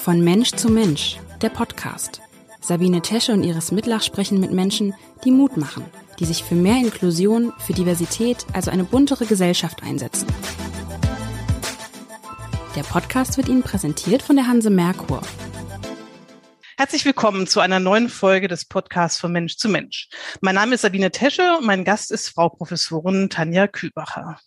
Von Mensch zu Mensch, der Podcast. Sabine Tesche und Iris Mitlach sprechen mit Menschen, die Mut machen, die sich für mehr Inklusion, für Diversität, also eine buntere Gesellschaft einsetzen. Der Podcast wird Ihnen präsentiert von der Hanse Merkur. Herzlich willkommen zu einer neuen Folge des Podcasts von Mensch zu Mensch. Mein Name ist Sabine Tesche und mein Gast ist Frau Professorin Tanja Kübacher.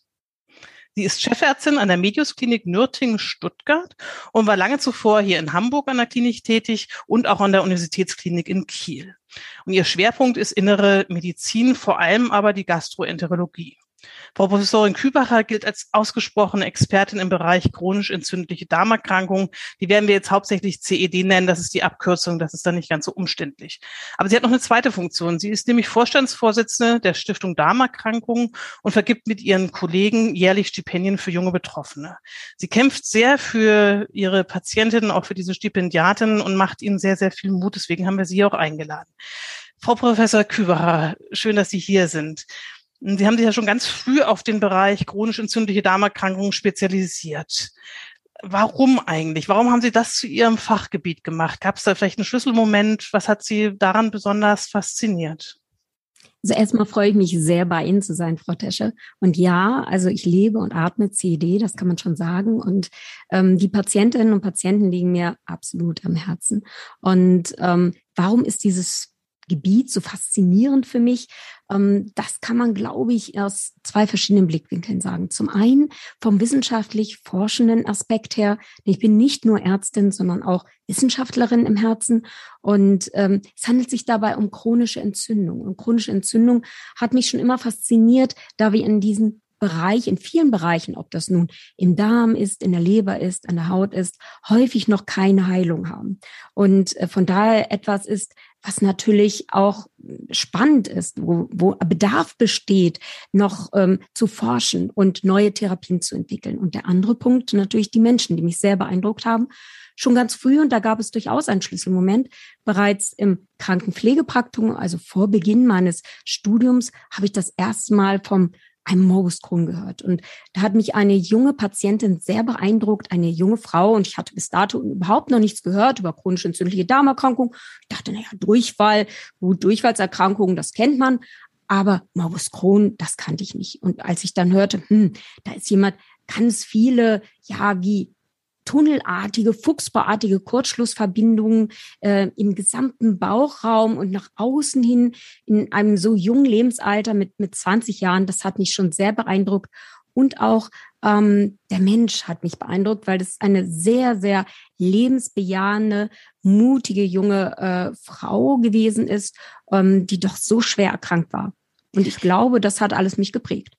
Sie ist Chefärztin an der Mediusklinik Nürtingen-Stuttgart und war lange zuvor hier in Hamburg an der Klinik tätig und auch an der Universitätsklinik in Kiel. Und ihr Schwerpunkt ist innere Medizin, vor allem aber die Gastroenterologie. Frau Professorin Kübacher gilt als ausgesprochene Expertin im Bereich chronisch entzündliche Darmerkrankungen. Die werden wir jetzt hauptsächlich CED nennen. Das ist die Abkürzung. Das ist dann nicht ganz so umständlich. Aber sie hat noch eine zweite Funktion. Sie ist nämlich Vorstandsvorsitzende der Stiftung Darmerkrankungen und vergibt mit ihren Kollegen jährlich Stipendien für junge Betroffene. Sie kämpft sehr für ihre Patientinnen, auch für diese Stipendiatinnen und macht ihnen sehr, sehr viel Mut. Deswegen haben wir sie auch eingeladen. Frau Professor Kübacher, schön, dass Sie hier sind. Sie haben sich ja schon ganz früh auf den Bereich chronisch entzündliche Darmerkrankungen spezialisiert. Warum eigentlich? Warum haben Sie das zu Ihrem Fachgebiet gemacht? Gab es da vielleicht einen Schlüsselmoment? Was hat Sie daran besonders fasziniert? Also erstmal freue ich mich sehr, bei Ihnen zu sein, Frau Tesche. Und ja, also ich lebe und atme CED, das kann man schon sagen. Und ähm, die Patientinnen und Patienten liegen mir absolut am Herzen. Und ähm, warum ist dieses Gebiet so faszinierend für mich. Ähm, das kann man, glaube ich, aus zwei verschiedenen Blickwinkeln sagen. Zum einen vom wissenschaftlich forschenden Aspekt her. Ich bin nicht nur Ärztin, sondern auch Wissenschaftlerin im Herzen. Und ähm, es handelt sich dabei um chronische Entzündung. Und chronische Entzündung hat mich schon immer fasziniert, da wir in diesen Bereich, in vielen Bereichen, ob das nun im Darm ist, in der Leber ist, an der Haut ist, häufig noch keine Heilung haben. Und äh, von daher etwas ist, was natürlich auch spannend ist, wo, wo Bedarf besteht, noch ähm, zu forschen und neue Therapien zu entwickeln. Und der andere Punkt natürlich die Menschen, die mich sehr beeindruckt haben. Schon ganz früh, und da gab es durchaus einen Schlüsselmoment, bereits im Krankenpflegepraktikum, also vor Beginn meines Studiums, habe ich das erste Mal vom einem Morbus Crohn gehört. Und da hat mich eine junge Patientin sehr beeindruckt, eine junge Frau. Und ich hatte bis dato überhaupt noch nichts gehört über chronische entzündliche Darmerkrankung. Ich dachte, naja, Durchfall, gut, Durchfallserkrankungen, das kennt man. Aber Morbus Crohn, das kannte ich nicht. Und als ich dann hörte, hm, da ist jemand ganz viele, ja, wie tunnelartige, fuchsbauartige Kurzschlussverbindungen äh, im gesamten Bauchraum und nach außen hin in einem so jungen Lebensalter mit, mit 20 Jahren. Das hat mich schon sehr beeindruckt. Und auch ähm, der Mensch hat mich beeindruckt, weil das eine sehr, sehr lebensbejahende, mutige junge äh, Frau gewesen ist, ähm, die doch so schwer erkrankt war. Und ich glaube, das hat alles mich geprägt.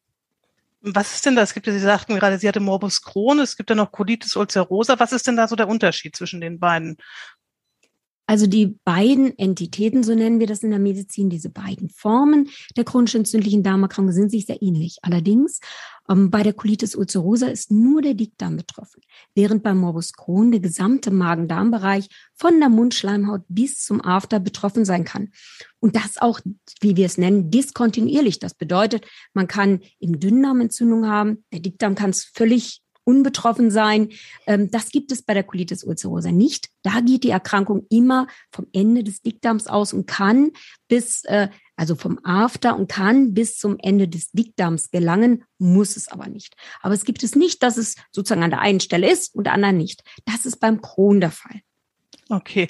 Was ist denn das? Es gibt ja, Sie sagten gerade, sie hatte Morbus Crohn, es gibt ja noch Colitis ulcerosa. Was ist denn da so der Unterschied zwischen den beiden? Also die beiden Entitäten, so nennen wir das in der Medizin, diese beiden Formen der chronisch entzündlichen Darmerkrankung sind sich sehr ähnlich. Allerdings ähm, bei der Colitis ulcerosa ist nur der Dickdarm betroffen, während beim Morbus Crohn der gesamte Magen-Darm-Bereich von der Mundschleimhaut bis zum After betroffen sein kann. Und das auch, wie wir es nennen, diskontinuierlich. Das bedeutet, man kann im Dünndarm Entzündung haben, der Dickdarm kann es völlig unbetroffen sein. Ähm, das gibt es bei der Colitis ulcerosa nicht. Da geht die Erkrankung immer vom Ende des Dickdarms aus und kann bis, äh, also vom After und kann bis zum Ende des Dickdarms gelangen, muss es aber nicht. Aber es gibt es nicht, dass es sozusagen an der einen Stelle ist und der anderen nicht. Das ist beim Crohn der Fall. Okay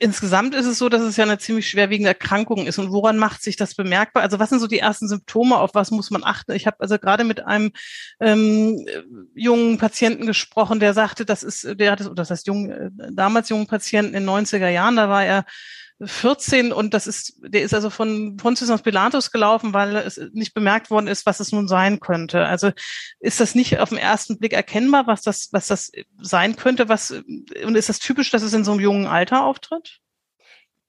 insgesamt ist es so, dass es ja eine ziemlich schwerwiegende Erkrankung ist. Und woran macht sich das bemerkbar? Also was sind so die ersten Symptome? Auf was muss man achten? Ich habe also gerade mit einem ähm, jungen Patienten gesprochen, der sagte, das ist, der hat es, das heißt jung, äh, damals jungen Patienten in 90er Jahren, da war er 14 und das ist, der ist also von Pontius nach Pilatus gelaufen, weil es nicht bemerkt worden ist, was es nun sein könnte. Also ist das nicht auf den ersten Blick erkennbar, was das, was das sein könnte, was, und ist das typisch, dass es in so einem jungen Alter auftritt?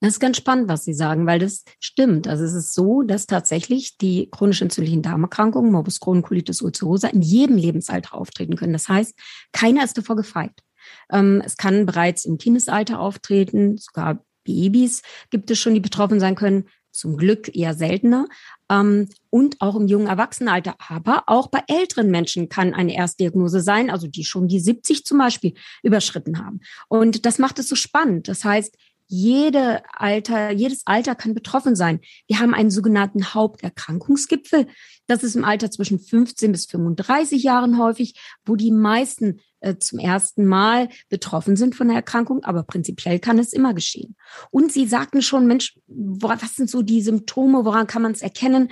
Das ist ganz spannend, was Sie sagen, weil das stimmt. Also es ist so, dass tatsächlich die chronisch entzündlichen Darmerkrankungen, Morbus Crohn, Colitis ulcerosa, in jedem Lebensalter auftreten können. Das heißt, keiner ist davor gefeit. Ähm, es kann bereits im Kindesalter auftreten, sogar Babys gibt es schon, die betroffen sein können. zum Glück eher seltener. Ähm, und auch im jungen Erwachsenenalter. Aber auch bei älteren Menschen kann eine Erstdiagnose sein, also die schon die 70 zum Beispiel überschritten haben. Und das macht es so spannend. Das heißt, jede Alter, jedes Alter kann betroffen sein. Wir haben einen sogenannten Haupterkrankungsgipfel. Das ist im Alter zwischen 15 bis 35 Jahren häufig, wo die meisten äh, zum ersten Mal betroffen sind von der Erkrankung, aber prinzipiell kann es immer geschehen. Und Sie sagten schon, Mensch, was sind so die Symptome, woran kann man es erkennen?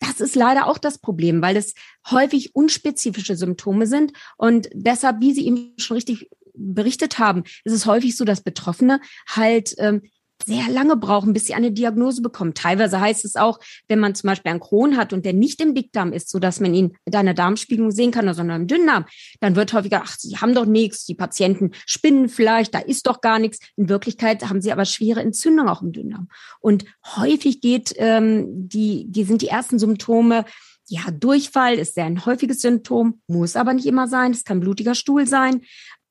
Das ist leider auch das Problem, weil es häufig unspezifische Symptome sind und deshalb, wie Sie eben schon richtig berichtet haben, ist es häufig so, dass Betroffene halt ähm, sehr lange brauchen, bis sie eine Diagnose bekommen. Teilweise heißt es auch, wenn man zum Beispiel einen Crohn hat und der nicht im Dickdarm ist, so dass man ihn mit einer Darmspiegelung sehen kann, sondern im Dünndarm, dann wird häufiger, ach, sie haben doch nichts, die Patienten spinnen vielleicht, da ist doch gar nichts. In Wirklichkeit haben sie aber schwere Entzündung auch im Dünndarm. Und häufig geht ähm, die, die sind die ersten Symptome ja, Durchfall ist sehr ein häufiges Symptom, muss aber nicht immer sein. Es kann blutiger Stuhl sein.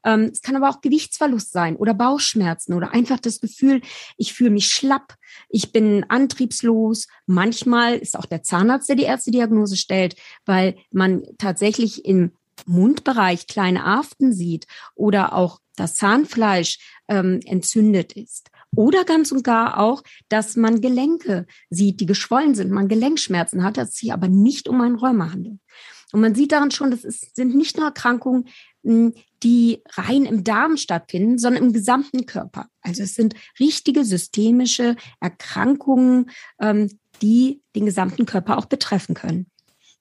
Ähm, es kann aber auch Gewichtsverlust sein oder Bauchschmerzen oder einfach das Gefühl, ich fühle mich schlapp, ich bin antriebslos. Manchmal ist auch der Zahnarzt, der die erste Diagnose stellt, weil man tatsächlich im Mundbereich kleine Aften sieht oder auch das Zahnfleisch ähm, entzündet ist. Oder ganz und gar auch, dass man Gelenke sieht, die geschwollen sind, man Gelenkschmerzen hat, dass es sich aber nicht um ein Rheuma handelt. Und man sieht daran schon, das ist, sind nicht nur Erkrankungen, die rein im Darm stattfinden, sondern im gesamten Körper. Also es sind richtige systemische Erkrankungen, ähm, die den gesamten Körper auch betreffen können.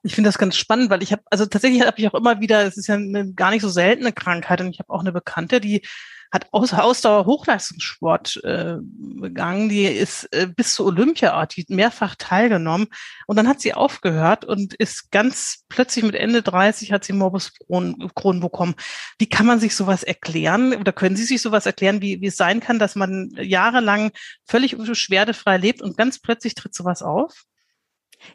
Ich finde das ganz spannend, weil ich habe, also tatsächlich habe ich auch immer wieder, es ist ja eine gar nicht so seltene Krankheit und ich habe auch eine Bekannte, die hat Aus Ausdauer Hochleistungssport äh, begangen, die ist äh, bis zur Olympiaart, die mehrfach teilgenommen und dann hat sie aufgehört und ist ganz plötzlich mit Ende 30 hat sie Morbus Crohn bekommen. Wie kann man sich sowas erklären oder können Sie sich sowas erklären, wie, wie es sein kann, dass man jahrelang völlig beschwerdefrei lebt und ganz plötzlich tritt sowas auf?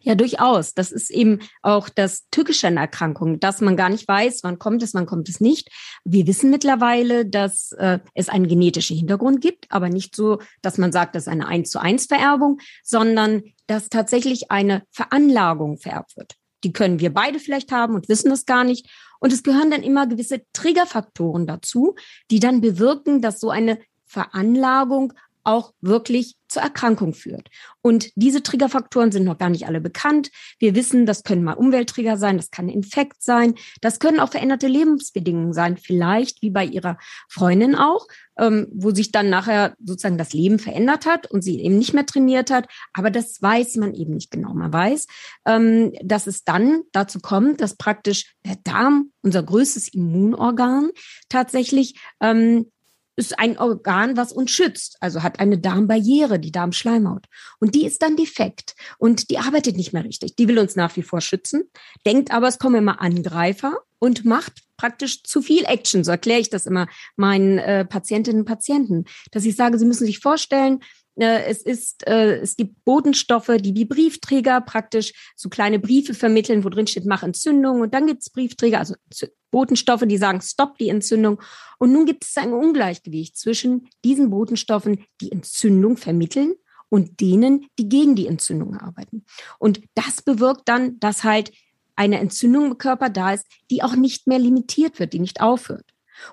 Ja, durchaus. Das ist eben auch das Tückische an Erkrankungen, dass man gar nicht weiß, wann kommt es, wann kommt es nicht. Wir wissen mittlerweile, dass äh, es einen genetischen Hintergrund gibt, aber nicht so, dass man sagt, das ist eine eins zu eins Vererbung, sondern dass tatsächlich eine Veranlagung vererbt wird. Die können wir beide vielleicht haben und wissen das gar nicht. Und es gehören dann immer gewisse Triggerfaktoren dazu, die dann bewirken, dass so eine Veranlagung auch wirklich zur Erkrankung führt. Und diese Triggerfaktoren sind noch gar nicht alle bekannt. Wir wissen, das können mal Umwelttrigger sein, das kann Infekt sein, das können auch veränderte Lebensbedingungen sein, vielleicht wie bei ihrer Freundin auch, ähm, wo sich dann nachher sozusagen das Leben verändert hat und sie eben nicht mehr trainiert hat. Aber das weiß man eben nicht genau. Man weiß, ähm, dass es dann dazu kommt, dass praktisch der Darm, unser größtes Immunorgan, tatsächlich ähm, ist ein Organ, was uns schützt, also hat eine Darmbarriere, die Darmschleimhaut. Und die ist dann defekt und die arbeitet nicht mehr richtig. Die will uns nach wie vor schützen, denkt aber, es kommen immer Angreifer und macht praktisch zu viel Action. So erkläre ich das immer meinen äh, Patientinnen und Patienten, dass ich sage, sie müssen sich vorstellen, es ist, äh, es gibt Bodenstoffe, die wie Briefträger praktisch so kleine Briefe vermitteln, wo drin steht, mach Entzündung. Und dann gibt es Briefträger, also Botenstoffe, die sagen, stopp die Entzündung. Und nun gibt es ein Ungleichgewicht zwischen diesen Botenstoffen, die Entzündung vermitteln und denen, die gegen die Entzündung arbeiten. Und das bewirkt dann, dass halt eine Entzündung im Körper da ist, die auch nicht mehr limitiert wird, die nicht aufhört.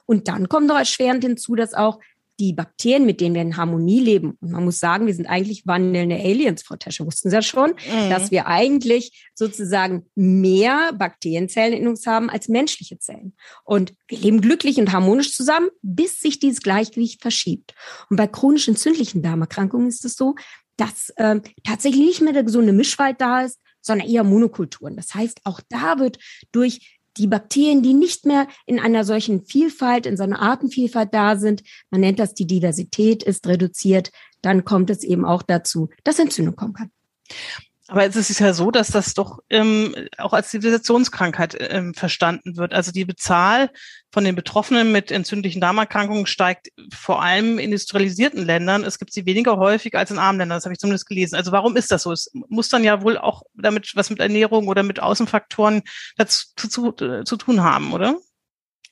Und dann kommt noch erschwerend hinzu, dass auch die Bakterien, mit denen wir in Harmonie leben, und man muss sagen, wir sind eigentlich wandelnde Aliens, Frau Tesche, wussten Sie ja schon, mhm. dass wir eigentlich sozusagen mehr Bakterienzellen in uns haben als menschliche Zellen. Und wir leben glücklich und harmonisch zusammen, bis sich dieses Gleichgewicht verschiebt. Und bei chronisch entzündlichen Darmerkrankungen ist es so, dass äh, tatsächlich nicht mehr der gesunde Mischwald da ist, sondern eher Monokulturen. Das heißt, auch da wird durch die Bakterien, die nicht mehr in einer solchen Vielfalt, in so einer Artenvielfalt da sind, man nennt das die Diversität, ist reduziert, dann kommt es eben auch dazu, dass Entzündung kommen kann. Aber es ist ja so, dass das doch ähm, auch als Zivilisationskrankheit ähm, verstanden wird. Also die Bezahl von den Betroffenen mit entzündlichen Darmerkrankungen steigt vor allem in industrialisierten Ländern. Es gibt sie weniger häufig als in armen Ländern. Das habe ich zumindest gelesen. Also warum ist das so? Es muss dann ja wohl auch damit was mit Ernährung oder mit Außenfaktoren dazu zu, zu tun haben, oder?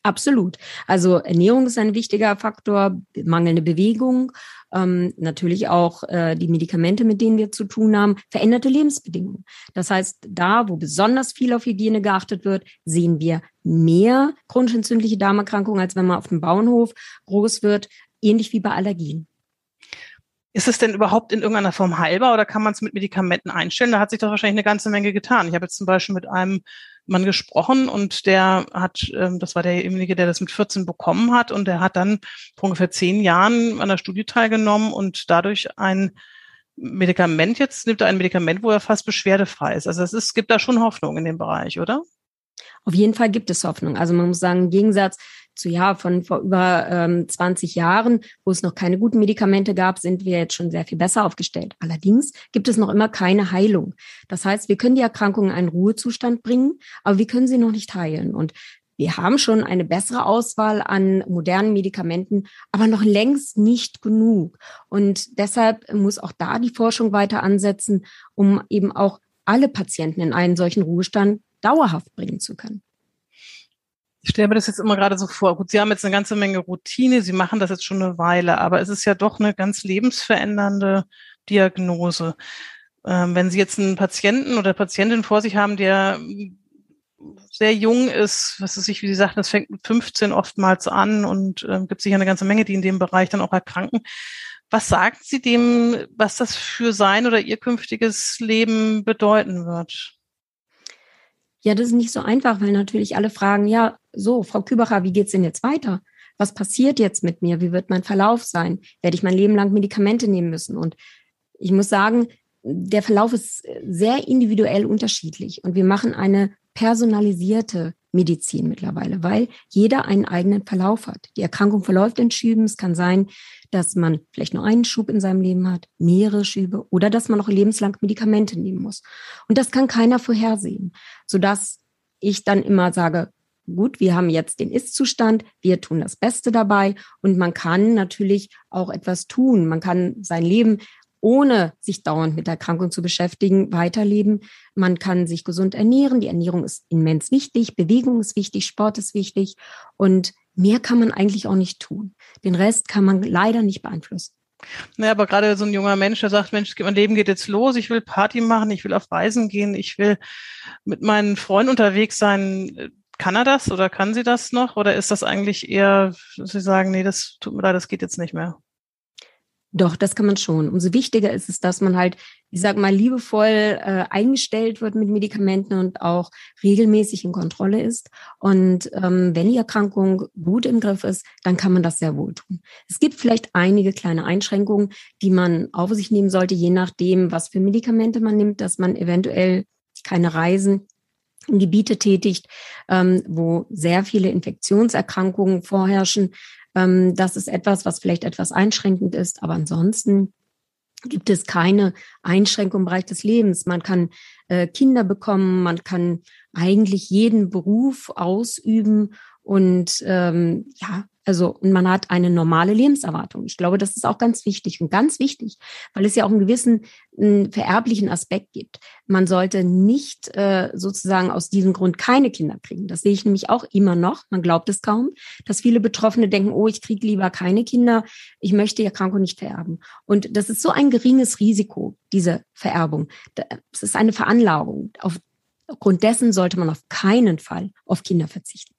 Absolut. Also Ernährung ist ein wichtiger Faktor, mangelnde Bewegung, ähm, natürlich auch äh, die Medikamente, mit denen wir zu tun haben, veränderte Lebensbedingungen. Das heißt, da, wo besonders viel auf Hygiene geachtet wird, sehen wir mehr chronisch entzündliche Darmerkrankungen, als wenn man auf dem Bauernhof groß wird, ähnlich wie bei Allergien. Ist es denn überhaupt in irgendeiner Form heilbar oder kann man es mit Medikamenten einstellen? Da hat sich doch wahrscheinlich eine ganze Menge getan. Ich habe jetzt zum Beispiel mit einem Mann gesprochen und der hat, ähm, das war derjenige, der das mit 14 bekommen hat und der hat dann vor ungefähr zehn Jahren an der Studie teilgenommen und dadurch ein Medikament jetzt nimmt er ein Medikament, wo er fast beschwerdefrei ist. Also es ist, gibt da schon Hoffnung in dem Bereich, oder? Auf jeden Fall gibt es Hoffnung. Also man muss sagen, im Gegensatz zu ja von vor über ähm, 20 Jahren, wo es noch keine guten Medikamente gab, sind wir jetzt schon sehr viel besser aufgestellt. Allerdings gibt es noch immer keine Heilung. Das heißt, wir können die Erkrankung in einen Ruhezustand bringen, aber wir können sie noch nicht heilen. Und wir haben schon eine bessere Auswahl an modernen Medikamenten, aber noch längst nicht genug. Und deshalb muss auch da die Forschung weiter ansetzen, um eben auch alle Patienten in einen solchen Ruhestand dauerhaft bringen zu können. Ich stelle mir das jetzt immer gerade so vor. Gut, Sie haben jetzt eine ganze Menge Routine, Sie machen das jetzt schon eine Weile, aber es ist ja doch eine ganz lebensverändernde Diagnose. Ähm, wenn Sie jetzt einen Patienten oder Patientin vor sich haben, der sehr jung ist, was ist ich, wie Sie sagten, das fängt mit 15 oftmals an und äh, gibt sicher eine ganze Menge, die in dem Bereich dann auch erkranken. Was sagen Sie dem, was das für sein oder Ihr künftiges Leben bedeuten wird? Ja, das ist nicht so einfach, weil natürlich alle fragen, ja, so, Frau Kübacher, wie geht's denn jetzt weiter? Was passiert jetzt mit mir? Wie wird mein Verlauf sein? Werde ich mein Leben lang Medikamente nehmen müssen? Und ich muss sagen, der Verlauf ist sehr individuell unterschiedlich und wir machen eine personalisierte Medizin mittlerweile, weil jeder einen eigenen Verlauf hat. Die Erkrankung verläuft in Schüben. Es kann sein, dass man vielleicht nur einen Schub in seinem Leben hat, mehrere Schübe oder dass man noch lebenslang Medikamente nehmen muss. Und das kann keiner vorhersehen, sodass ich dann immer sage, gut, wir haben jetzt den Ist-Zustand, wir tun das Beste dabei und man kann natürlich auch etwas tun. Man kann sein Leben ohne sich dauernd mit der Erkrankung zu beschäftigen, weiterleben. Man kann sich gesund ernähren. Die Ernährung ist immens wichtig. Bewegung ist wichtig. Sport ist wichtig. Und mehr kann man eigentlich auch nicht tun. Den Rest kann man leider nicht beeinflussen. Naja, aber gerade so ein junger Mensch, der sagt, Mensch, mein Leben geht jetzt los, ich will Party machen, ich will auf Reisen gehen, ich will mit meinen Freunden unterwegs sein. Kann er das oder kann sie das noch? Oder ist das eigentlich eher, dass sie sagen, nee, das tut mir leid, das geht jetzt nicht mehr? Doch, das kann man schon. Umso wichtiger ist es, dass man halt, ich sag mal, liebevoll äh, eingestellt wird mit Medikamenten und auch regelmäßig in Kontrolle ist. Und ähm, wenn die Erkrankung gut im Griff ist, dann kann man das sehr wohl tun. Es gibt vielleicht einige kleine Einschränkungen, die man auf sich nehmen sollte, je nachdem, was für Medikamente man nimmt, dass man eventuell keine Reisen Gebiete tätigt, ähm, wo sehr viele Infektionserkrankungen vorherrschen, ähm, das ist etwas, was vielleicht etwas einschränkend ist, aber ansonsten gibt es keine Einschränkung im Bereich des Lebens. Man kann äh, Kinder bekommen, man kann eigentlich jeden Beruf ausüben und ähm, ja, also, und man hat eine normale Lebenserwartung. Ich glaube, das ist auch ganz wichtig und ganz wichtig, weil es ja auch einen gewissen einen vererblichen Aspekt gibt. Man sollte nicht äh, sozusagen aus diesem Grund keine Kinder kriegen. Das sehe ich nämlich auch immer noch. Man glaubt es kaum, dass viele Betroffene denken, oh, ich kriege lieber keine Kinder, ich möchte die Erkrankung nicht vererben. Und das ist so ein geringes Risiko, diese Vererbung. Es ist eine Veranlagung. Aufgrund dessen sollte man auf keinen Fall auf Kinder verzichten.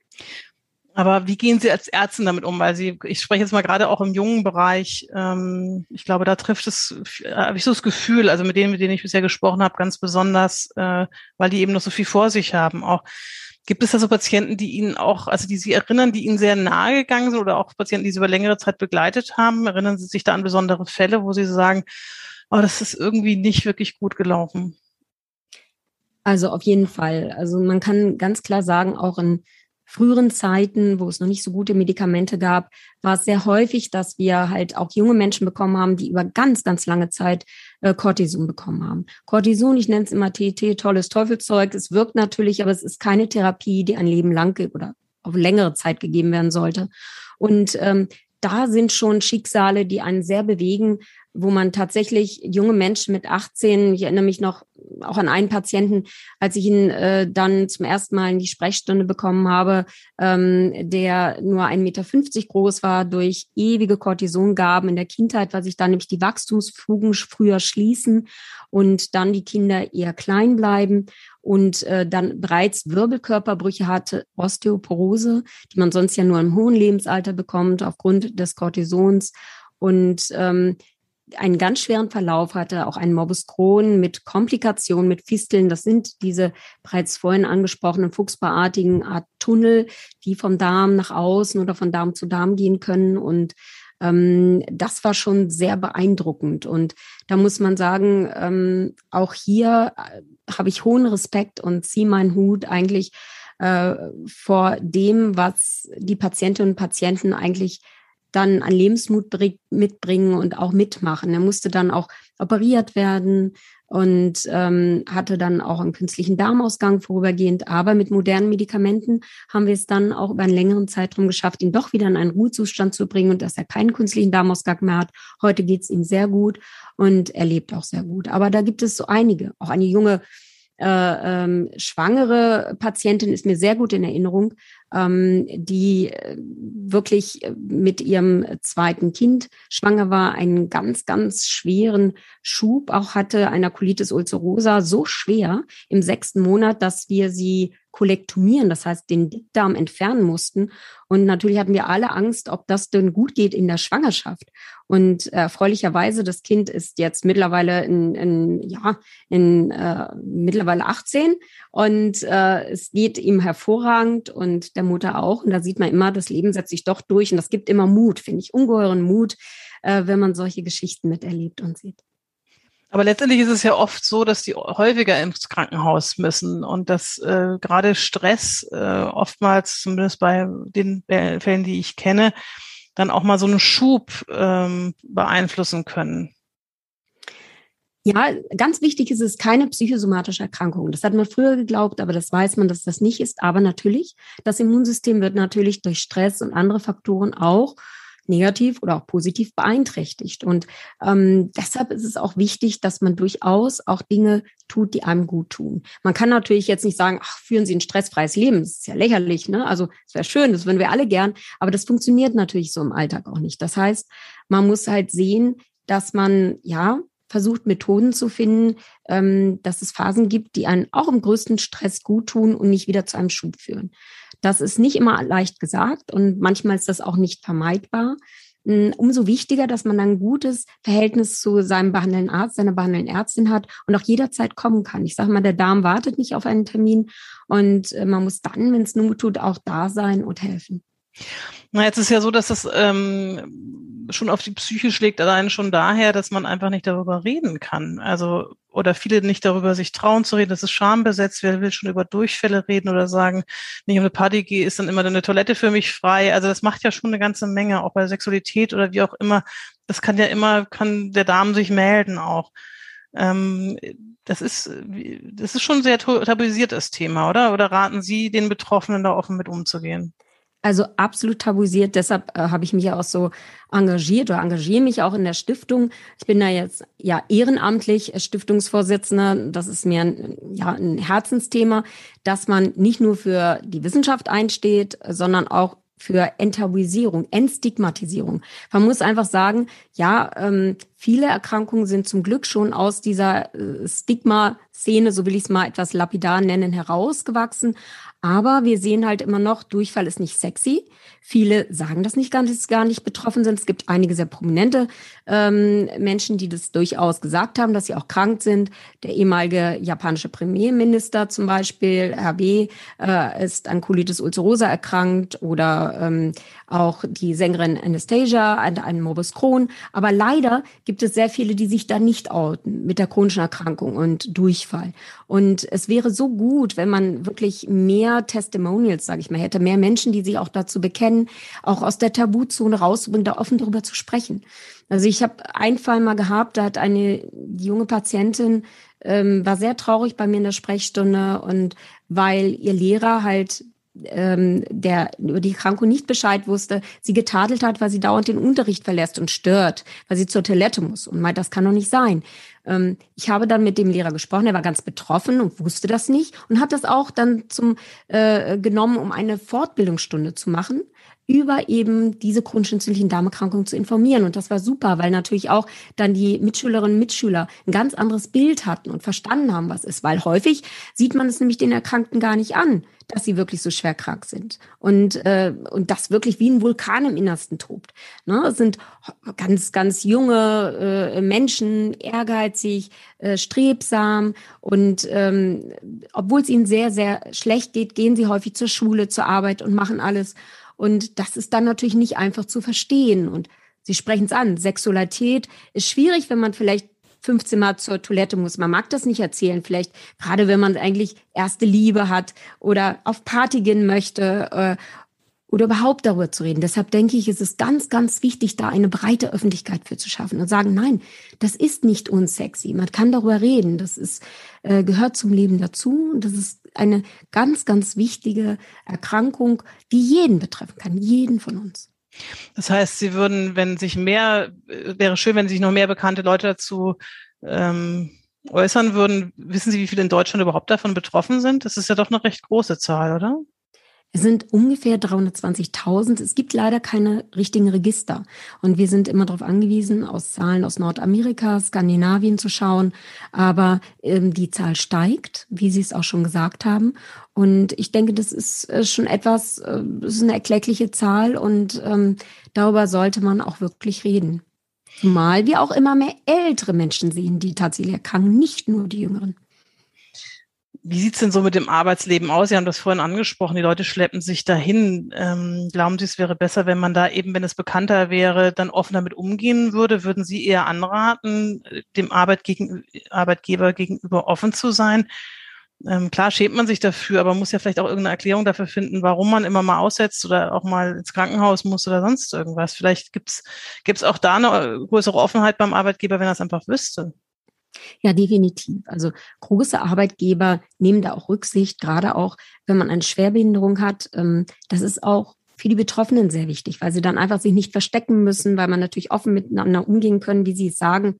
Aber wie gehen Sie als Ärztin damit um? Weil Sie, ich spreche jetzt mal gerade auch im jungen Bereich, ähm, ich glaube, da trifft es, äh, habe ich so das Gefühl, also mit denen, mit denen ich bisher gesprochen habe, ganz besonders, äh, weil die eben noch so viel vor sich haben. Auch gibt es da so Patienten, die Ihnen auch, also die Sie erinnern, die Ihnen sehr nahe gegangen sind oder auch Patienten, die Sie über längere Zeit begleitet haben? Erinnern Sie sich da an besondere Fälle, wo Sie sagen, oh, das ist irgendwie nicht wirklich gut gelaufen? Also auf jeden Fall. Also man kann ganz klar sagen, auch in früheren Zeiten, wo es noch nicht so gute Medikamente gab, war es sehr häufig, dass wir halt auch junge Menschen bekommen haben, die über ganz, ganz lange Zeit äh, Cortison bekommen haben. Cortison, ich nenne es immer TT, tolles Teufelszeug. Es wirkt natürlich, aber es ist keine Therapie, die ein Leben lang oder auf längere Zeit gegeben werden sollte. Und ähm, da sind schon Schicksale, die einen sehr bewegen, wo man tatsächlich junge Menschen mit 18, ich erinnere mich noch auch an einen Patienten, als ich ihn äh, dann zum ersten Mal in die Sprechstunde bekommen habe, ähm, der nur 1,50 Meter groß war, durch ewige Cortisongaben in der Kindheit, weil sich dann nämlich die Wachstumsfugen früher schließen und dann die Kinder eher klein bleiben und äh, dann bereits Wirbelkörperbrüche hatte, Osteoporose, die man sonst ja nur im hohen Lebensalter bekommt aufgrund des Cortisons und ähm, einen ganz schweren Verlauf hatte, auch einen Morbus Crohn mit Komplikationen, mit Fisteln. Das sind diese bereits vorhin angesprochenen fuchsbarartigen Art Tunnel, die vom Darm nach außen oder von Darm zu Darm gehen können. Und ähm, das war schon sehr beeindruckend. Und da muss man sagen, ähm, auch hier äh, habe ich hohen Respekt und ziehe meinen Hut eigentlich äh, vor dem, was die Patientinnen und Patienten eigentlich dann an Lebensmut mitbringen und auch mitmachen. Er musste dann auch operiert werden und ähm, hatte dann auch einen künstlichen Darmausgang vorübergehend. Aber mit modernen Medikamenten haben wir es dann auch über einen längeren Zeitraum geschafft, ihn doch wieder in einen Ruhezustand zu bringen und dass er keinen künstlichen Darmausgang mehr hat. Heute geht es ihm sehr gut und er lebt auch sehr gut. Aber da gibt es so einige, auch eine junge äh, ähm, schwangere Patientin ist mir sehr gut in Erinnerung, ähm, die äh, wirklich mit ihrem zweiten Kind schwanger war, einen ganz, ganz schweren Schub auch hatte, einer Colitis ulcerosa, so schwer im sechsten Monat, dass wir sie kolektomieren, das heißt den Dickdarm entfernen mussten. Und natürlich hatten wir alle Angst, ob das denn gut geht in der Schwangerschaft. Und äh, erfreulicherweise, das Kind ist jetzt mittlerweile in, in ja in äh, mittlerweile 18 und äh, es geht ihm hervorragend und der Mutter auch. Und da sieht man immer, das Leben setzt sich doch durch und das gibt immer Mut, finde ich, ungeheuren Mut, äh, wenn man solche Geschichten miterlebt und sieht. Aber letztendlich ist es ja oft so, dass die häufiger ins Krankenhaus müssen und dass äh, gerade Stress äh, oftmals, zumindest bei den Fällen, die ich kenne, dann auch mal so einen Schub ähm, beeinflussen können. Ja, ganz wichtig ist es keine psychosomatische Erkrankung. Das hat man früher geglaubt, aber das weiß man, dass das nicht ist. Aber natürlich, das Immunsystem wird natürlich durch Stress und andere Faktoren auch negativ oder auch positiv beeinträchtigt. Und ähm, deshalb ist es auch wichtig, dass man durchaus auch Dinge tut, die einem gut tun. Man kann natürlich jetzt nicht sagen, ach, führen Sie ein stressfreies Leben. Das ist ja lächerlich, ne? Also es wäre schön, das würden wir alle gern, aber das funktioniert natürlich so im Alltag auch nicht. Das heißt, man muss halt sehen, dass man ja versucht, Methoden zu finden, ähm, dass es Phasen gibt, die einen auch im größten Stress gut tun und nicht wieder zu einem Schub führen. Das ist nicht immer leicht gesagt und manchmal ist das auch nicht vermeidbar. Hm, umso wichtiger, dass man ein gutes Verhältnis zu seinem behandelnden Arzt, seiner behandelnden Ärztin hat und auch jederzeit kommen kann. Ich sage mal, der Darm wartet nicht auf einen Termin und äh, man muss dann, wenn es nur tut, auch da sein und helfen. Na, jetzt ist ja so, dass das ähm, schon auf die Psyche schlägt, allein schon daher, dass man einfach nicht darüber reden kann. Also, oder viele nicht darüber sich trauen zu reden. Das ist schambesetzt. Wer will schon über Durchfälle reden oder sagen, wenn ich auf eine Party gehe, ist dann immer eine Toilette für mich frei. Also, das macht ja schon eine ganze Menge, auch bei Sexualität oder wie auch immer. Das kann ja immer, kann der Darm sich melden auch. Ähm, das ist, das ist schon ein sehr tabuisiertes Thema, oder? Oder raten Sie den Betroffenen da offen mit umzugehen? Also absolut tabuisiert. Deshalb äh, habe ich mich ja auch so engagiert oder engagiere mich auch in der Stiftung. Ich bin da jetzt ja ehrenamtlich Stiftungsvorsitzender. Das ist mir ein, ja ein Herzensthema, dass man nicht nur für die Wissenschaft einsteht, sondern auch für Enttabuisierung, Entstigmatisierung. Man muss einfach sagen, ja, ähm, viele Erkrankungen sind zum Glück schon aus dieser äh, Stigma-Szene, so will ich es mal etwas lapidar nennen, herausgewachsen. Aber wir sehen halt immer noch, Durchfall ist nicht sexy. Viele sagen das nicht ganz, gar nicht betroffen sind. Es gibt einige sehr prominente ähm, Menschen, die das durchaus gesagt haben, dass sie auch krank sind. Der ehemalige japanische Premierminister zum Beispiel, RB, äh, ist an Colitis ulcerosa erkrankt oder ähm, auch die Sängerin Anastasia an einem Morbus Crohn. Aber leider gibt es sehr viele, die sich da nicht outen mit der chronischen Erkrankung und Durchfall. Und es wäre so gut, wenn man wirklich mehr Testimonials, sage ich mal, hätte, mehr Menschen, die sich auch dazu bekennen, auch aus der Tabuzone rauszubringen, da offen darüber zu sprechen. Also ich habe einen Fall mal gehabt, da hat eine junge Patientin ähm, war sehr traurig bei mir in der Sprechstunde und weil ihr Lehrer halt ähm, der über die Erkrankung nicht Bescheid wusste, sie getadelt hat, weil sie dauernd den Unterricht verlässt und stört, weil sie zur Toilette muss und meint, das kann doch nicht sein. Ähm, ich habe dann mit dem Lehrer gesprochen, er war ganz betroffen und wusste das nicht und hat das auch dann zum äh, genommen, um eine Fortbildungsstunde zu machen über eben diese chronisch entzündlichen Darmerkrankungen zu informieren. Und das war super, weil natürlich auch dann die Mitschülerinnen und Mitschüler ein ganz anderes Bild hatten und verstanden haben, was ist. Weil häufig sieht man es nämlich den Erkrankten gar nicht an, dass sie wirklich so schwer krank sind. Und, äh, und das wirklich wie ein Vulkan im Innersten tobt. Ne? Es sind ganz, ganz junge äh, Menschen, ehrgeizig, äh, strebsam. Und ähm, obwohl es ihnen sehr, sehr schlecht geht, gehen sie häufig zur Schule, zur Arbeit und machen alles. Und das ist dann natürlich nicht einfach zu verstehen. Und Sie sprechen es an. Sexualität ist schwierig, wenn man vielleicht 15 Mal zur Toilette muss. Man mag das nicht erzählen, vielleicht gerade wenn man eigentlich erste Liebe hat oder auf Party gehen möchte äh, oder überhaupt darüber zu reden. Deshalb denke ich, es ist ganz, ganz wichtig, da eine breite Öffentlichkeit für zu schaffen und sagen, nein, das ist nicht unsexy. Man kann darüber reden. Das ist, äh, gehört zum Leben dazu. Und das ist eine ganz, ganz wichtige Erkrankung, die jeden betreffen kann, jeden von uns. Das heißt, Sie würden, wenn sich mehr, äh, wäre schön, wenn sich noch mehr bekannte Leute dazu ähm, äußern würden. Wissen Sie, wie viele in Deutschland überhaupt davon betroffen sind? Das ist ja doch eine recht große Zahl, oder? Es sind ungefähr 320.000. Es gibt leider keine richtigen Register. Und wir sind immer darauf angewiesen, aus Zahlen aus Nordamerika, Skandinavien zu schauen. Aber ähm, die Zahl steigt, wie Sie es auch schon gesagt haben. Und ich denke, das ist äh, schon etwas, äh, das ist eine erkleckliche Zahl. Und ähm, darüber sollte man auch wirklich reden. Zumal wir auch immer mehr ältere Menschen sehen, die tatsächlich erkranken, nicht nur die Jüngeren. Wie sieht's denn so mit dem Arbeitsleben aus? Sie haben das vorhin angesprochen, die Leute schleppen sich dahin. Ähm, glauben Sie, es wäre besser, wenn man da eben, wenn es bekannter wäre, dann offen damit umgehen würde? Würden Sie eher anraten, dem Arbeit gegen, Arbeitgeber gegenüber offen zu sein? Ähm, klar schämt man sich dafür, aber muss ja vielleicht auch irgendeine Erklärung dafür finden, warum man immer mal aussetzt oder auch mal ins Krankenhaus muss oder sonst irgendwas. Vielleicht gibt's gibt's auch da eine größere Offenheit beim Arbeitgeber, wenn er es einfach wüsste. Ja, definitiv. Also große Arbeitgeber nehmen da auch Rücksicht, gerade auch, wenn man eine Schwerbehinderung hat. Ähm, das ist auch für die Betroffenen sehr wichtig, weil sie dann einfach sich nicht verstecken müssen, weil man natürlich offen miteinander umgehen können, wie sie es sagen.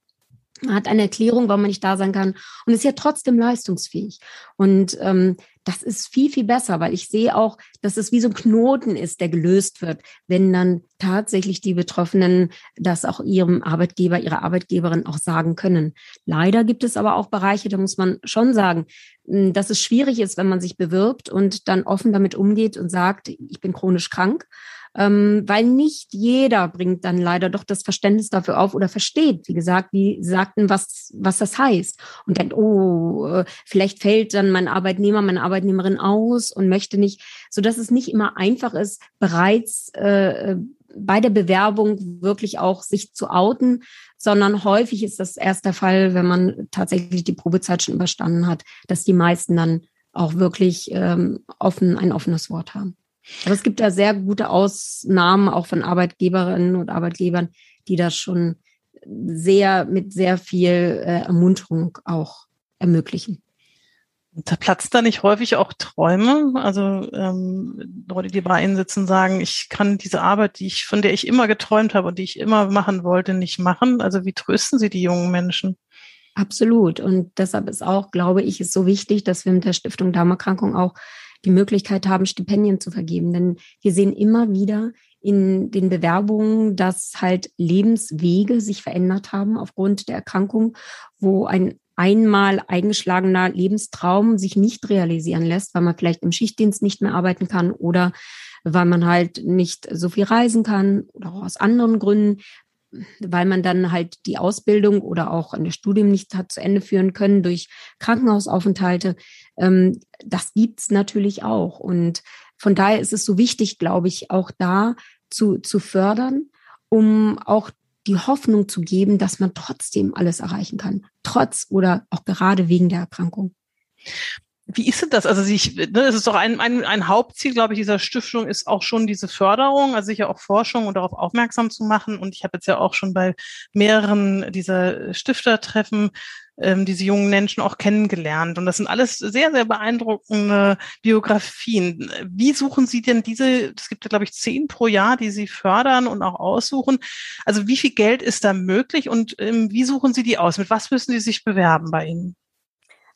Man hat eine Erklärung, warum man nicht da sein kann und ist ja trotzdem leistungsfähig. Und ähm, das ist viel, viel besser, weil ich sehe auch, dass es wie so ein Knoten ist, der gelöst wird, wenn dann tatsächlich die Betroffenen das auch ihrem Arbeitgeber, ihrer Arbeitgeberin auch sagen können. Leider gibt es aber auch Bereiche, da muss man schon sagen, hm, dass es schwierig ist, wenn man sich bewirbt und dann offen damit umgeht und sagt, ich bin chronisch krank ähm, weil nicht jeder bringt dann leider doch das Verständnis dafür auf oder versteht, wie gesagt, wie sagten, was, was das heißt und denkt, oh, äh, vielleicht fällt dann mein Arbeitnehmer, meine Arbeitnehmerin aus und möchte nicht, so dass es nicht immer einfach ist, bereits äh, bei der Bewerbung wirklich auch sich zu outen, sondern häufig ist das erst der Fall, wenn man tatsächlich die Probezeit schon überstanden hat, dass die meisten dann auch wirklich ähm, offen ein offenes Wort haben. Aber es gibt da sehr gute Ausnahmen auch von Arbeitgeberinnen und Arbeitgebern, die das schon sehr mit sehr viel äh, Ermunterung auch ermöglichen. Zerplatzt da nicht häufig auch Träume? Also ähm, Leute, die bei Ihnen sitzen, sagen, ich kann diese Arbeit, die ich, von der ich immer geträumt habe und die ich immer machen wollte, nicht machen. Also wie trösten Sie die jungen Menschen? Absolut. Und deshalb ist auch, glaube ich, ist so wichtig, dass wir mit der Stiftung Darmerkrankung auch die Möglichkeit haben, Stipendien zu vergeben. Denn wir sehen immer wieder in den Bewerbungen, dass halt Lebenswege sich verändert haben aufgrund der Erkrankung, wo ein einmal eingeschlagener Lebenstraum sich nicht realisieren lässt, weil man vielleicht im Schichtdienst nicht mehr arbeiten kann oder weil man halt nicht so viel reisen kann oder auch aus anderen Gründen, weil man dann halt die Ausbildung oder auch ein Studium nicht hat zu Ende führen können durch Krankenhausaufenthalte. Ähm, das gibt's natürlich auch. Und von daher ist es so wichtig, glaube ich, auch da zu, zu fördern, um auch die Hoffnung zu geben, dass man trotzdem alles erreichen kann, trotz oder auch gerade wegen der Erkrankung. Wie ist denn das? Also ich, ne, es ist doch ein, ein, ein Hauptziel, glaube ich, dieser Stiftung ist auch schon diese Förderung, also sicher auch Forschung und darauf aufmerksam zu machen. Und ich habe jetzt ja auch schon bei mehreren dieser Stiftertreffen ähm, diese jungen Menschen auch kennengelernt. Und das sind alles sehr, sehr beeindruckende Biografien. Wie suchen Sie denn diese, es gibt ja, glaube ich, zehn pro Jahr, die Sie fördern und auch aussuchen. Also wie viel Geld ist da möglich und ähm, wie suchen Sie die aus? Mit was müssen Sie sich bewerben bei Ihnen?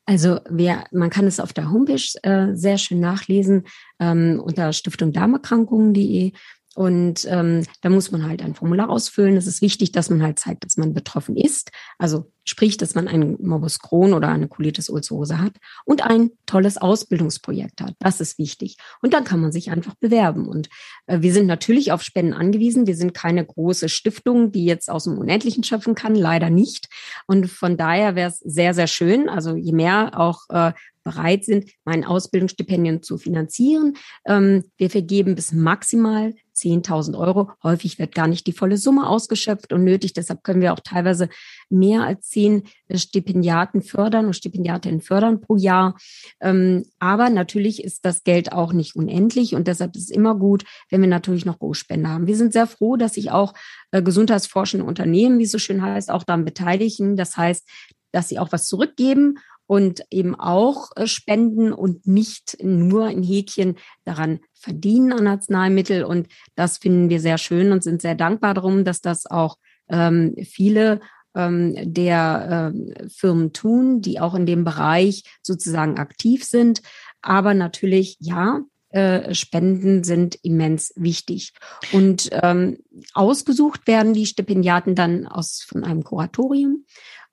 Also wer, man kann es auf der Homepage äh, sehr schön nachlesen ähm, unter stiftungdarmerkrankungen.de. Und ähm, da muss man halt ein Formular ausfüllen. Es ist wichtig, dass man halt zeigt, dass man betroffen ist. Also sprich, dass man einen Morbus Crohn oder eine Colitis ulcerosa hat und ein tolles Ausbildungsprojekt hat. Das ist wichtig. Und dann kann man sich einfach bewerben. Und äh, wir sind natürlich auf Spenden angewiesen. Wir sind keine große Stiftung, die jetzt aus dem Unendlichen schöpfen kann. Leider nicht. Und von daher wäre es sehr, sehr schön. Also je mehr auch äh, bereit sind, mein Ausbildungsstipendien zu finanzieren. Ähm, wir vergeben bis maximal 10.000 Euro. Häufig wird gar nicht die volle Summe ausgeschöpft und nötig. Deshalb können wir auch teilweise mehr als zehn äh, Stipendiaten fördern und Stipendiatinnen fördern pro Jahr. Ähm, aber natürlich ist das Geld auch nicht unendlich und deshalb ist es immer gut, wenn wir natürlich noch Großspender haben. Wir sind sehr froh, dass sich auch äh, gesundheitsforschende Unternehmen, wie es so schön heißt, auch daran beteiligen. Das heißt, dass sie auch was zurückgeben und eben auch äh, spenden und nicht nur in Häkchen daran verdienen an Arzneimittel. Und das finden wir sehr schön und sind sehr dankbar darum, dass das auch ähm, viele ähm, der äh, Firmen tun, die auch in dem Bereich sozusagen aktiv sind. Aber natürlich, ja, äh, Spenden sind immens wichtig. Und ähm, ausgesucht werden die Stipendiaten dann aus von einem Kuratorium.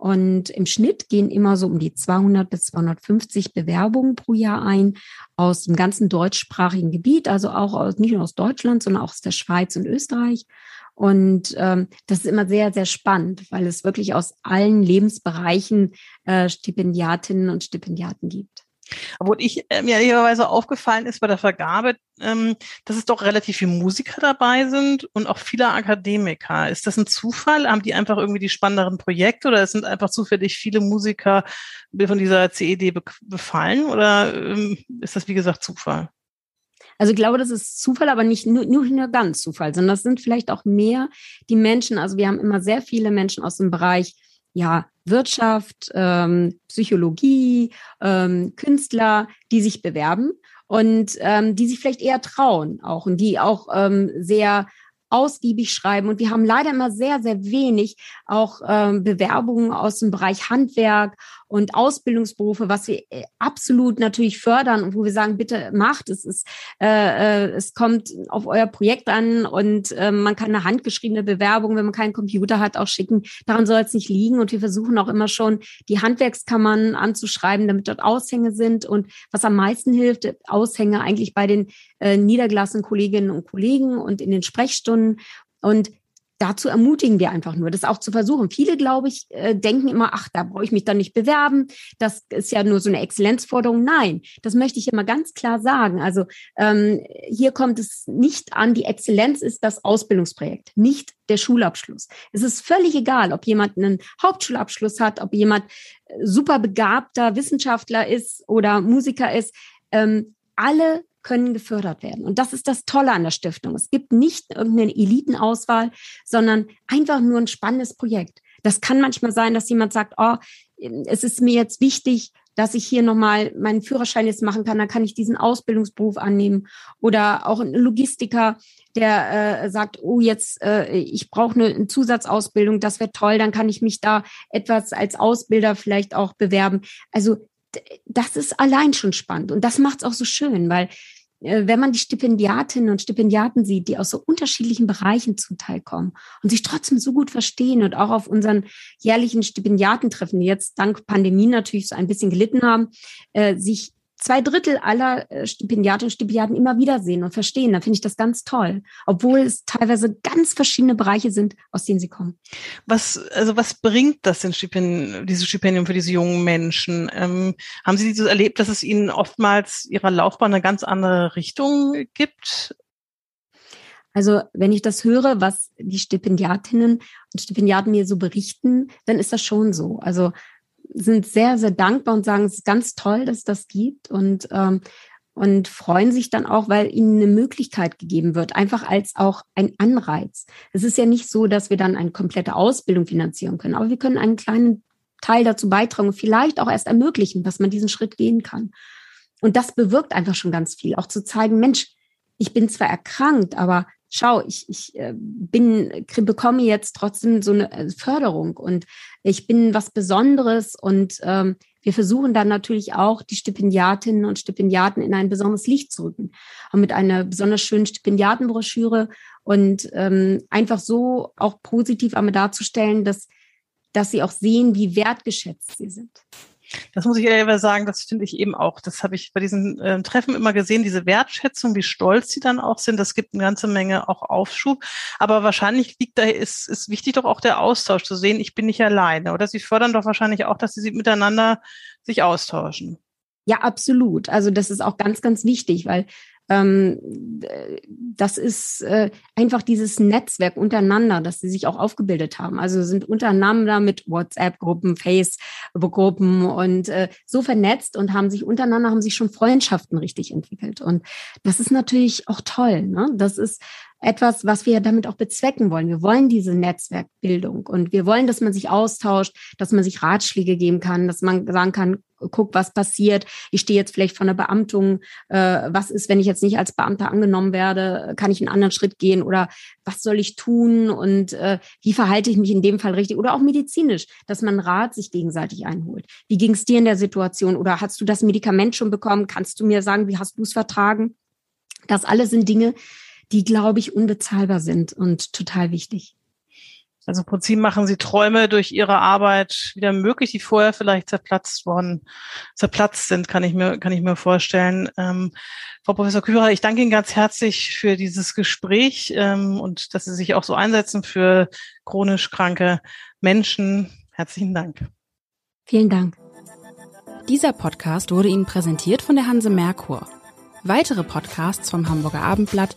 Und im Schnitt gehen immer so um die 200 bis 250 Bewerbungen pro Jahr ein aus dem ganzen deutschsprachigen Gebiet, also auch aus, nicht nur aus Deutschland, sondern auch aus der Schweiz und Österreich. Und ähm, das ist immer sehr, sehr spannend, weil es wirklich aus allen Lebensbereichen äh, Stipendiatinnen und Stipendiaten gibt. Obwohl ich äh, mir ehrlicherweise aufgefallen ist bei der Vergabe, ähm, dass es doch relativ viele Musiker dabei sind und auch viele Akademiker. Ist das ein Zufall? Haben die einfach irgendwie die spannenderen Projekte oder sind einfach zufällig viele Musiker von dieser CED be befallen oder ähm, ist das wie gesagt Zufall? Also ich glaube, das ist Zufall, aber nicht nur, nur, nur ganz Zufall, sondern das sind vielleicht auch mehr die Menschen. Also wir haben immer sehr viele Menschen aus dem Bereich ja, Wirtschaft, ähm, Psychologie, ähm, Künstler, die sich bewerben und ähm, die sich vielleicht eher trauen auch und die auch ähm, sehr ausgiebig schreiben. Und wir haben leider immer sehr, sehr wenig auch ähm, Bewerbungen aus dem Bereich Handwerk und Ausbildungsberufe, was wir äh, absolut natürlich fördern und wo wir sagen, bitte macht es. Ist, äh, äh, es kommt auf euer Projekt an und äh, man kann eine handgeschriebene Bewerbung, wenn man keinen Computer hat, auch schicken. Daran soll es nicht liegen. Und wir versuchen auch immer schon, die Handwerkskammern anzuschreiben, damit dort Aushänge sind. Und was am meisten hilft, Aushänge eigentlich bei den äh, niedergelassenen Kolleginnen und Kollegen und in den Sprechstunden. Und dazu ermutigen wir einfach nur, das auch zu versuchen. Viele, glaube ich, äh, denken immer, ach, da brauche ich mich dann nicht bewerben. Das ist ja nur so eine Exzellenzforderung. Nein, das möchte ich immer ganz klar sagen. Also ähm, hier kommt es nicht an, die Exzellenz ist das Ausbildungsprojekt, nicht der Schulabschluss. Es ist völlig egal, ob jemand einen Hauptschulabschluss hat, ob jemand äh, super begabter Wissenschaftler ist oder Musiker ist. Ähm, alle können gefördert werden. Und das ist das Tolle an der Stiftung. Es gibt nicht irgendeine Elitenauswahl, sondern einfach nur ein spannendes Projekt. Das kann manchmal sein, dass jemand sagt, oh, es ist mir jetzt wichtig, dass ich hier nochmal meinen Führerschein jetzt machen kann, dann kann ich diesen Ausbildungsberuf annehmen. Oder auch ein Logistiker, der äh, sagt, oh, jetzt, äh, ich brauche eine, eine Zusatzausbildung, das wäre toll, dann kann ich mich da etwas als Ausbilder vielleicht auch bewerben. Also das ist allein schon spannend und das macht es auch so schön, weil äh, wenn man die Stipendiatinnen und Stipendiaten sieht, die aus so unterschiedlichen Bereichen zum Teil kommen und sich trotzdem so gut verstehen und auch auf unseren jährlichen Stipendiatentreffen, die jetzt dank Pandemie natürlich so ein bisschen gelitten haben, äh, sich zwei Drittel aller äh, Stipendiatinnen und Stipendiaten immer wieder sehen und verstehen. Da finde ich das ganz toll, obwohl es teilweise ganz verschiedene Bereiche sind, aus denen sie kommen. Was, also was bringt das denn Stipendium, dieses Stipendium für diese jungen Menschen? Ähm, haben Sie dieses erlebt, dass es ihnen oftmals ihrer Laufbahn eine ganz andere Richtung gibt? Also wenn ich das höre, was die Stipendiatinnen und Stipendiaten mir so berichten, dann ist das schon so. Also sind sehr, sehr dankbar und sagen, es ist ganz toll, dass es das gibt und, ähm, und freuen sich dann auch, weil ihnen eine Möglichkeit gegeben wird, einfach als auch ein Anreiz. Es ist ja nicht so, dass wir dann eine komplette Ausbildung finanzieren können, aber wir können einen kleinen Teil dazu beitragen und vielleicht auch erst ermöglichen, dass man diesen Schritt gehen kann. Und das bewirkt einfach schon ganz viel. Auch zu zeigen, Mensch, ich bin zwar erkrankt, aber schau, ich, ich äh, bin, bekomme jetzt trotzdem so eine äh, Förderung und ich bin was Besonderes und ähm, wir versuchen dann natürlich auch, die Stipendiatinnen und Stipendiaten in ein besonderes Licht zu rücken. Und mit einer besonders schönen Stipendiatenbroschüre und ähm, einfach so auch positiv einmal darzustellen, dass, dass sie auch sehen, wie wertgeschätzt sie sind. Das muss ich ehrlich sagen, das finde ich eben auch. Das habe ich bei diesen äh, Treffen immer gesehen, diese Wertschätzung, wie stolz sie dann auch sind. Das gibt eine ganze Menge auch Aufschub. Aber wahrscheinlich liegt da, ist, ist wichtig doch auch der Austausch zu sehen, ich bin nicht alleine. Oder sie fördern doch wahrscheinlich auch, dass sie miteinander sich austauschen. Ja, absolut. Also das ist auch ganz, ganz wichtig, weil das ist äh, einfach dieses Netzwerk untereinander, das sie sich auch aufgebildet haben. Also sind untereinander mit WhatsApp-Gruppen, Facebook-Gruppen und äh, so vernetzt und haben sich untereinander, haben sich schon Freundschaften richtig entwickelt. Und das ist natürlich auch toll. Ne? Das ist etwas, was wir damit auch bezwecken wollen. Wir wollen diese Netzwerkbildung und wir wollen, dass man sich austauscht, dass man sich Ratschläge geben kann, dass man sagen kann, guck, was passiert. Ich stehe jetzt vielleicht vor einer Beamtung. Äh, was ist, wenn ich jetzt nicht als Beamter angenommen werde? Kann ich einen anderen Schritt gehen? Oder was soll ich tun? Und äh, wie verhalte ich mich in dem Fall richtig? Oder auch medizinisch, dass man Rat sich gegenseitig einholt. Wie ging es dir in der Situation? Oder hast du das Medikament schon bekommen? Kannst du mir sagen, wie hast du es vertragen? Das alles sind Dinge, die, glaube ich, unbezahlbar sind und total wichtig. Also im Prinzip machen sie Träume durch ihre Arbeit wieder möglich, die vorher vielleicht zerplatzt worden, zerplatzt sind, kann ich mir, kann ich mir vorstellen. Ähm, Frau Professor Kührer, ich danke Ihnen ganz herzlich für dieses Gespräch ähm, und dass Sie sich auch so einsetzen für chronisch kranke Menschen. Herzlichen Dank. Vielen Dank. Dieser Podcast wurde Ihnen präsentiert von der Hanse Merkur. Weitere Podcasts vom Hamburger Abendblatt